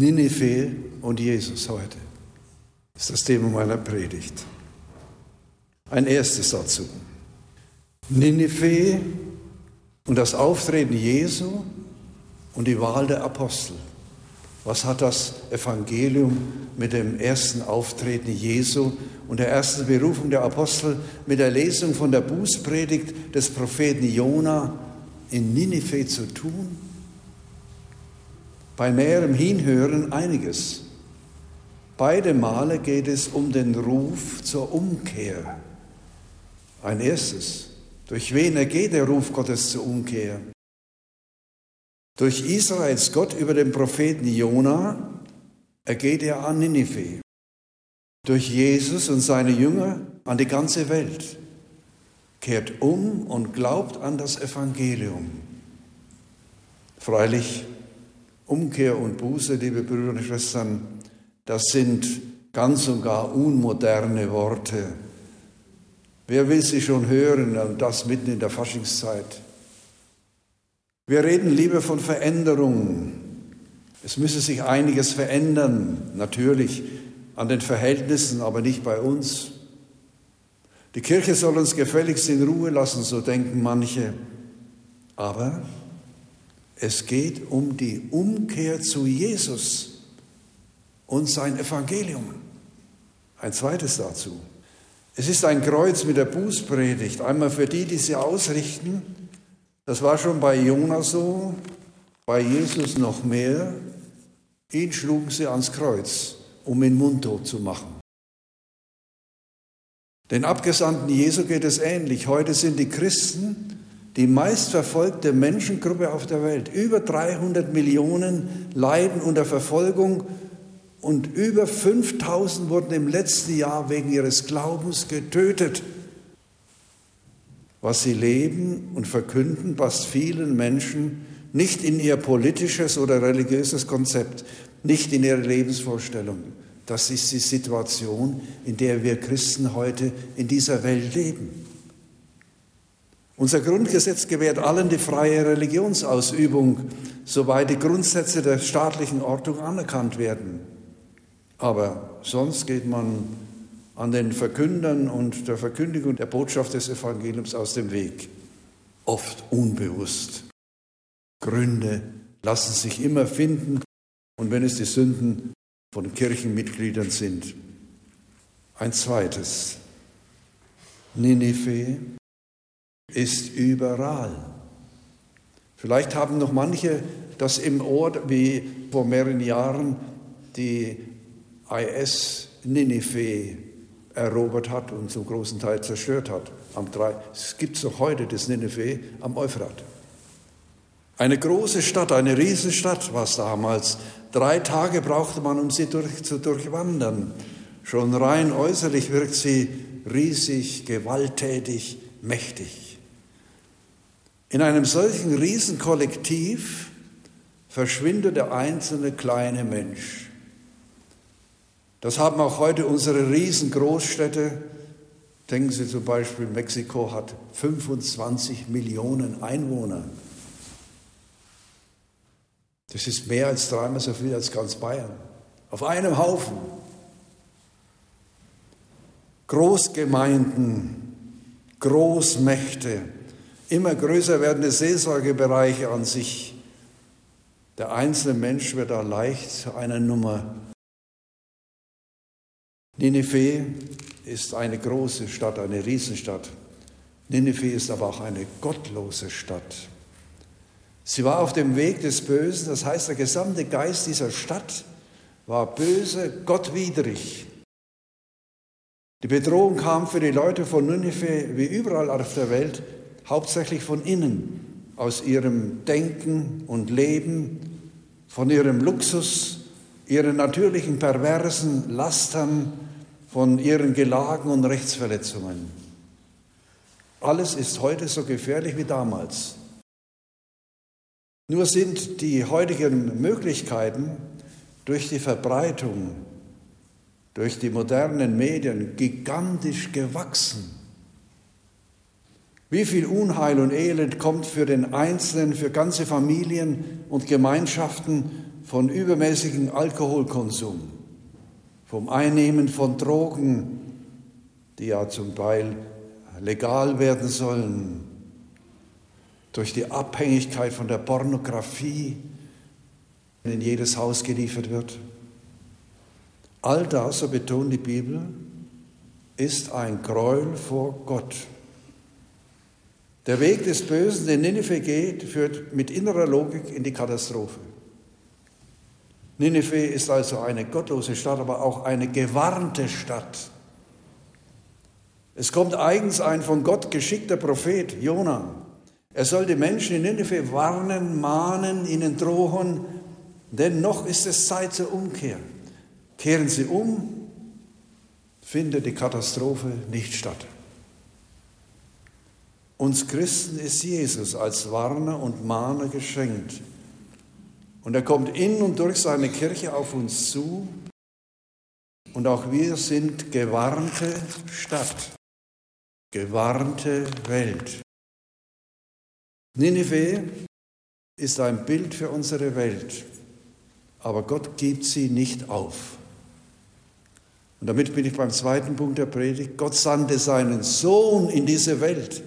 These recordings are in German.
Ninive und Jesus heute ist das Thema meiner Predigt. Ein erstes dazu. Ninive und das Auftreten Jesu und die Wahl der Apostel. Was hat das Evangelium mit dem ersten Auftreten Jesu und der ersten Berufung der Apostel mit der Lesung von der Bußpredigt des Propheten Jona in Ninive zu tun? Bei näherem Hinhören einiges. Beide Male geht es um den Ruf zur Umkehr. Ein erstes. Durch wen ergeht der Ruf Gottes zur Umkehr? Durch Israels Gott über den Propheten Jona ergeht er an Ninive. Durch Jesus und seine Jünger an die ganze Welt. Kehrt um und glaubt an das Evangelium. Freilich, Umkehr und Buße, liebe Brüder und Schwestern, das sind ganz und gar unmoderne Worte. Wer will sie schon hören und das mitten in der Faschingszeit? Wir reden lieber von Veränderung. Es müsse sich einiges verändern, natürlich an den Verhältnissen, aber nicht bei uns. Die Kirche soll uns gefälligst in Ruhe lassen, so denken manche. Aber es geht um die Umkehr zu Jesus und sein Evangelium. Ein zweites dazu. Es ist ein Kreuz mit der Bußpredigt, einmal für die, die sie ausrichten. Das war schon bei Jona so, bei Jesus noch mehr. Ihn schlugen sie ans Kreuz, um ihn mundtot zu machen. Den Abgesandten Jesu geht es ähnlich. Heute sind die Christen die meistverfolgte Menschengruppe auf der Welt. Über 300 Millionen leiden unter Verfolgung und über 5000 wurden im letzten Jahr wegen ihres Glaubens getötet. Was sie leben und verkünden, passt vielen Menschen nicht in ihr politisches oder religiöses Konzept, nicht in ihre Lebensvorstellung. Das ist die Situation, in der wir Christen heute in dieser Welt leben. Unser Grundgesetz gewährt allen die freie Religionsausübung, soweit die Grundsätze der staatlichen Ordnung anerkannt werden. Aber sonst geht man an den Verkündern und der Verkündigung der Botschaft des Evangeliums aus dem Weg, oft unbewusst. Gründe lassen sich immer finden und wenn es die Sünden von Kirchenmitgliedern sind. Ein zweites, Ninive ist überall. Vielleicht haben noch manche das im Ohr, wie vor mehreren Jahren die IS Ninive erobert hat und zum großen Teil zerstört hat. Am drei, es gibt es noch heute, das Ninive am Euphrat. Eine große Stadt, eine Riesenstadt war es damals. Drei Tage brauchte man, um sie durch, zu durchwandern. Schon rein äußerlich wirkt sie riesig, gewalttätig, mächtig. In einem solchen Riesenkollektiv verschwindet der einzelne kleine Mensch. Das haben auch heute unsere Riesengroßstädte. Denken Sie zum Beispiel, Mexiko hat 25 Millionen Einwohner. Das ist mehr als dreimal so viel als ganz Bayern. Auf einem Haufen. Großgemeinden, Großmächte, immer größer werdende Seelsorgebereiche an sich. Der einzelne Mensch wird da leicht zu einer Nummer. Ninive ist eine große Stadt, eine Riesenstadt. Ninive ist aber auch eine gottlose Stadt. Sie war auf dem Weg des Bösen, das heißt, der gesamte Geist dieser Stadt war böse, gottwidrig. Die Bedrohung kam für die Leute von Ninive wie überall auf der Welt hauptsächlich von innen, aus ihrem Denken und Leben, von ihrem Luxus, ihren natürlichen perversen Lastern, von ihren Gelagen und Rechtsverletzungen. Alles ist heute so gefährlich wie damals. Nur sind die heutigen Möglichkeiten durch die Verbreitung, durch die modernen Medien gigantisch gewachsen. Wie viel Unheil und Elend kommt für den Einzelnen, für ganze Familien und Gemeinschaften von übermäßigem Alkoholkonsum, vom Einnehmen von Drogen, die ja zum Teil legal werden sollen, durch die Abhängigkeit von der Pornografie, die in jedes Haus geliefert wird. All das, so betont die Bibel, ist ein Gräuel vor Gott. Der Weg des Bösen, den Nineveh geht, führt mit innerer Logik in die Katastrophe. Nineveh ist also eine gottlose Stadt, aber auch eine gewarnte Stadt. Es kommt eigens ein von Gott geschickter Prophet, Jona. Er soll die Menschen in Nineveh warnen, mahnen, ihnen drohen, denn noch ist es Zeit zur Umkehr. Kehren sie um, findet die Katastrophe nicht statt. Uns Christen ist Jesus als Warner und Mahner geschenkt. Und er kommt in und durch seine Kirche auf uns zu. Und auch wir sind gewarnte Stadt, gewarnte Welt. Ninive ist ein Bild für unsere Welt, aber Gott gibt sie nicht auf. Und damit bin ich beim zweiten Punkt der Predigt. Gott sandte seinen Sohn in diese Welt.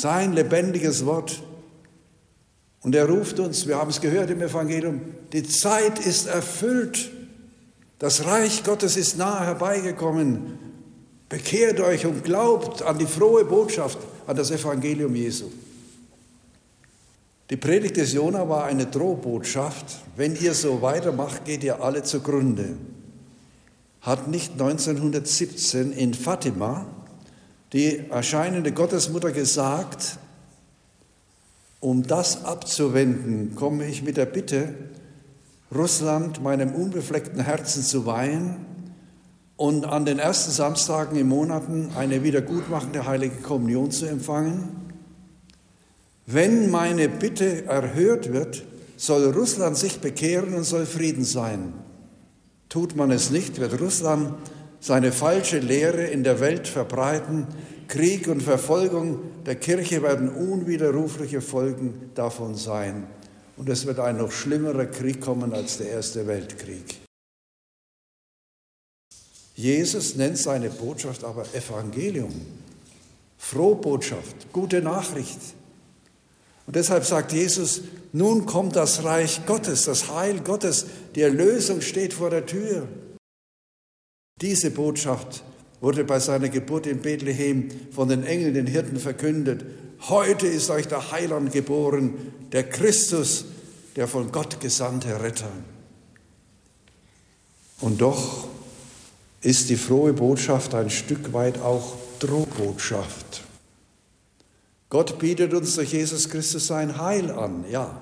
Sein lebendiges Wort. Und er ruft uns, wir haben es gehört im Evangelium, die Zeit ist erfüllt. Das Reich Gottes ist nahe herbeigekommen. Bekehrt euch und glaubt an die frohe Botschaft, an das Evangelium Jesu. Die Predigt des Jona war eine Drohbotschaft. Wenn ihr so weitermacht, geht ihr alle zugrunde hat nicht 1917 in Fatima die erscheinende Gottesmutter gesagt, um das abzuwenden, komme ich mit der Bitte, Russland meinem unbefleckten Herzen zu weihen und an den ersten Samstagen im Monaten eine wiedergutmachende heilige Kommunion zu empfangen. Wenn meine Bitte erhört wird, soll Russland sich bekehren und soll Frieden sein. Tut man es nicht, wird Russland seine falsche Lehre in der Welt verbreiten. Krieg und Verfolgung der Kirche werden unwiderrufliche Folgen davon sein. Und es wird ein noch schlimmerer Krieg kommen als der Erste Weltkrieg. Jesus nennt seine Botschaft aber Evangelium, Frohbotschaft, gute Nachricht. Und deshalb sagt Jesus, nun kommt das Reich Gottes, das Heil Gottes, die Erlösung steht vor der Tür. Diese Botschaft wurde bei seiner Geburt in Bethlehem von den Engeln, den Hirten verkündet. Heute ist euch der Heiland geboren, der Christus, der von Gott gesandte Retter. Und doch ist die frohe Botschaft ein Stück weit auch Drohbotschaft. Gott bietet uns durch Jesus Christus sein Heil an, ja,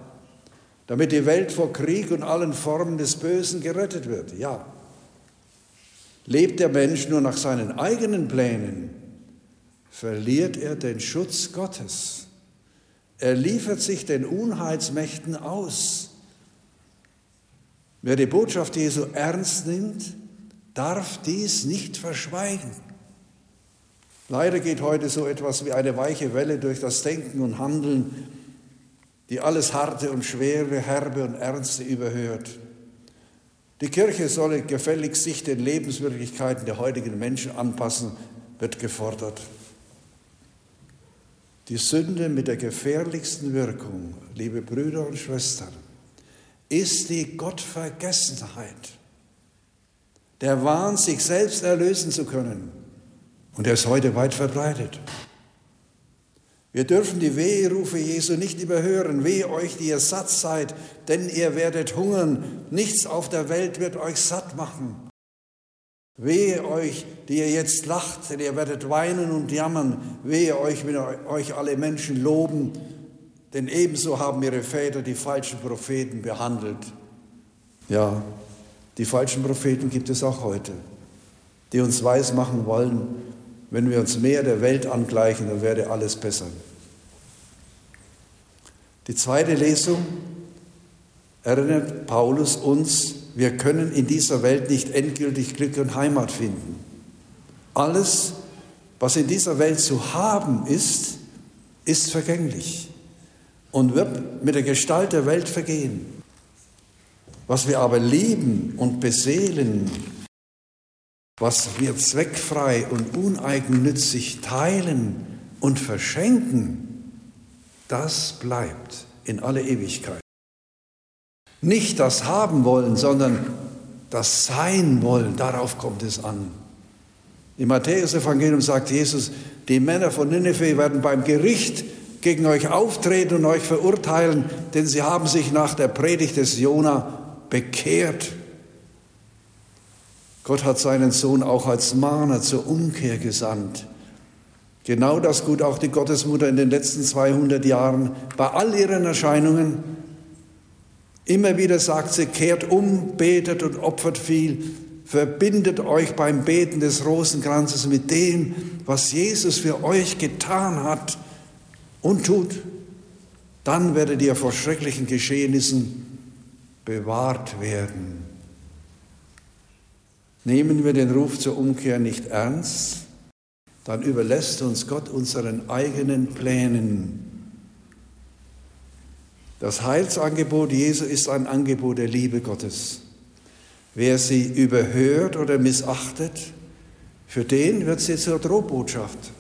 damit die Welt vor Krieg und allen Formen des Bösen gerettet wird, ja. Lebt der Mensch nur nach seinen eigenen Plänen, verliert er den Schutz Gottes. Er liefert sich den Unheilsmächten aus. Wer die Botschaft Jesu ernst nimmt, darf dies nicht verschweigen. Leider geht heute so etwas wie eine weiche Welle durch das Denken und Handeln, die alles Harte und Schwere, Herbe und Ernste überhört. Die Kirche solle gefälligst sich den Lebenswirklichkeiten der heutigen Menschen anpassen, wird gefordert. Die Sünde mit der gefährlichsten Wirkung, liebe Brüder und Schwestern, ist die Gottvergessenheit. Der Wahn, sich selbst erlösen zu können. Und er ist heute weit verbreitet. Wir dürfen die Weherufe Jesu nicht überhören. Wehe euch, die ihr satt seid, denn ihr werdet hungern. Nichts auf der Welt wird euch satt machen. Wehe euch, die ihr jetzt lacht, denn ihr werdet weinen und jammern. Wehe euch, wenn euch alle Menschen loben, denn ebenso haben ihre Väter die falschen Propheten behandelt. Ja, die falschen Propheten gibt es auch heute, die uns weismachen wollen, wenn wir uns mehr der Welt angleichen, dann werde alles besser. Die zweite Lesung erinnert Paulus uns, wir können in dieser Welt nicht endgültig Glück und Heimat finden. Alles, was in dieser Welt zu haben ist, ist vergänglich und wird mit der Gestalt der Welt vergehen. Was wir aber lieben und beseelen, was wir zweckfrei und uneigennützig teilen und verschenken, das bleibt in alle Ewigkeit. Nicht das haben wollen, sondern das Sein wollen, darauf kommt es an. Im Matthäus-Evangelium sagt Jesus, die Männer von Nineveh werden beim Gericht gegen euch auftreten und euch verurteilen, denn sie haben sich nach der Predigt des Jona bekehrt. Gott hat seinen Sohn auch als Mahner zur Umkehr gesandt. Genau das gut auch die Gottesmutter in den letzten 200 Jahren bei all ihren Erscheinungen. Immer wieder sagt sie, kehrt um, betet und opfert viel, verbindet euch beim Beten des Rosenkranzes mit dem, was Jesus für euch getan hat und tut. Dann werdet ihr vor schrecklichen Geschehnissen bewahrt werden. Nehmen wir den Ruf zur Umkehr nicht ernst, dann überlässt uns Gott unseren eigenen Plänen. Das Heilsangebot Jesu ist ein Angebot der Liebe Gottes. Wer sie überhört oder missachtet, für den wird sie zur Drohbotschaft.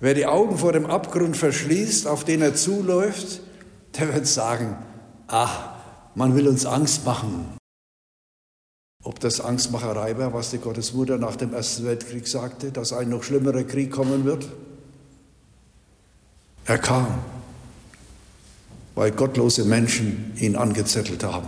Wer die Augen vor dem Abgrund verschließt, auf den er zuläuft, der wird sagen, ach, man will uns Angst machen. Ob das Angstmacherei war, was die Gottesmutter nach dem Ersten Weltkrieg sagte, dass ein noch schlimmerer Krieg kommen wird? Er kam, weil gottlose Menschen ihn angezettelt haben.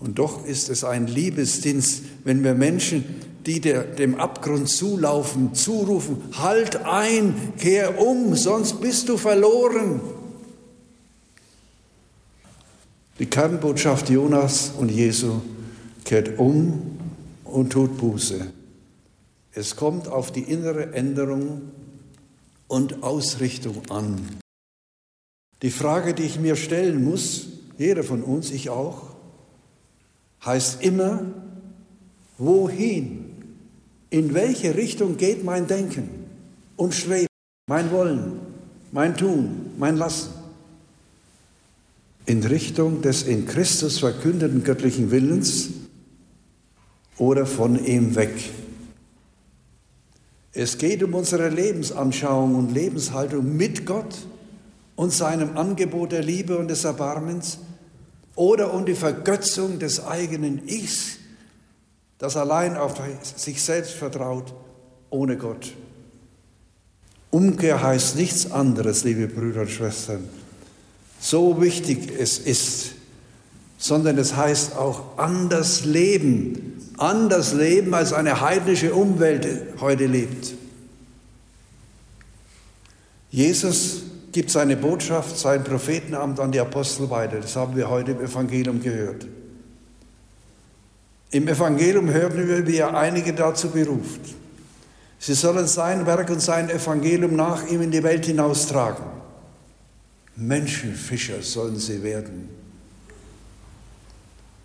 Und doch ist es ein Liebesdienst, wenn wir Menschen, die der, dem Abgrund zulaufen, zurufen, halt ein, kehr um, sonst bist du verloren. Die Kernbotschaft Jonas und Jesu kehrt um und tut Buße. Es kommt auf die innere Änderung und Ausrichtung an. Die Frage, die ich mir stellen muss, jeder von uns, ich auch, heißt immer, wohin? In welche Richtung geht mein Denken und Streben, mein Wollen, mein Tun, mein Lassen? In Richtung des in Christus verkündeten göttlichen Willens oder von ihm weg. Es geht um unsere Lebensanschauung und Lebenshaltung mit Gott und seinem Angebot der Liebe und des Erbarmens oder um die Vergötzung des eigenen Ichs, das allein auf sich selbst vertraut, ohne Gott. Umkehr heißt nichts anderes, liebe Brüder und Schwestern, so wichtig es ist, sondern es heißt auch anders leben, anders leben, als eine heidnische Umwelt heute lebt. Jesus gibt seine Botschaft, sein Prophetenamt an die Apostel weiter. Das haben wir heute im Evangelium gehört. Im Evangelium hören wir, wie er einige dazu beruft. Sie sollen sein Werk und sein Evangelium nach ihm in die Welt hinaustragen. Menschenfischer sollen sie werden.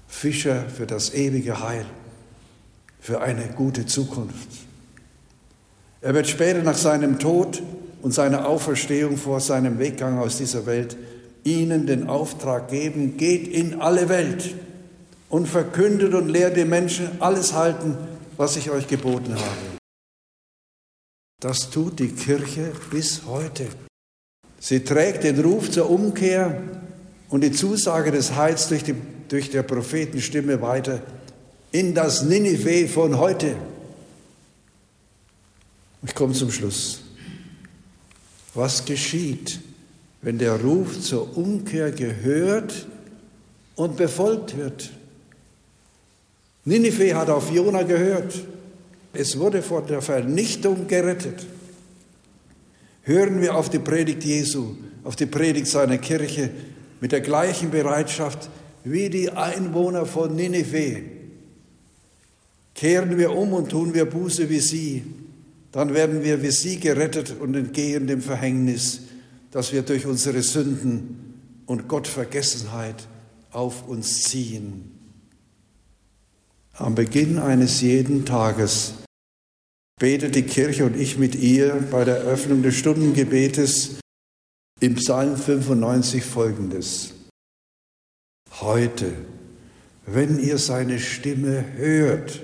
Fischer für das ewige Heil, für eine gute Zukunft. Er wird später nach seinem Tod und seiner Auferstehung vor seinem Weggang aus dieser Welt ihnen den Auftrag geben, geht in alle Welt und verkündet und lehrt den Menschen alles halten, was ich euch geboten habe. Das tut die Kirche bis heute. Sie trägt den Ruf zur Umkehr und die Zusage des Heils durch, die, durch der Prophetenstimme weiter in das Ninive von heute. Ich komme zum Schluss. Was geschieht, wenn der Ruf zur Umkehr gehört und befolgt wird? Ninive hat auf Jona gehört. Es wurde vor der Vernichtung gerettet hören wir auf die Predigt Jesu, auf die Predigt seiner Kirche mit der gleichen Bereitschaft wie die Einwohner von Ninive. Kehren wir um und tun wir Buße wie sie, dann werden wir wie sie gerettet und entgehen dem Verhängnis, das wir durch unsere Sünden und Gottvergessenheit auf uns ziehen. Am Beginn eines jeden Tages betet die Kirche und ich mit ihr bei der Eröffnung des Stundengebetes im Psalm 95 folgendes. heute, wenn ihr seine Stimme hört,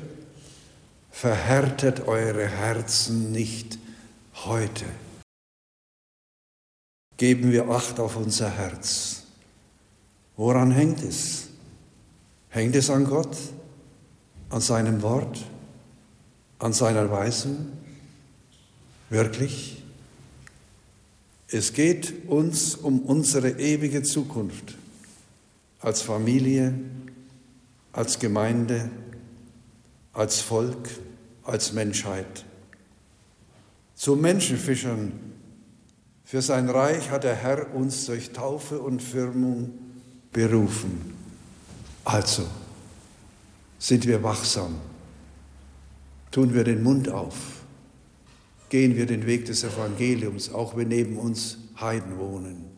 verhärtet eure Herzen nicht heute. Geben wir Acht auf unser Herz. Woran hängt es? Hängt es an Gott, an seinem Wort, an seiner Weisung? Wirklich? Es geht uns um unsere ewige Zukunft als Familie, als Gemeinde, als Volk, als Menschheit. Zu Menschenfischern für sein Reich hat der Herr uns durch Taufe und Firmung berufen. Also sind wir wachsam, tun wir den Mund auf, gehen wir den Weg des Evangeliums, auch wenn neben uns Heiden wohnen.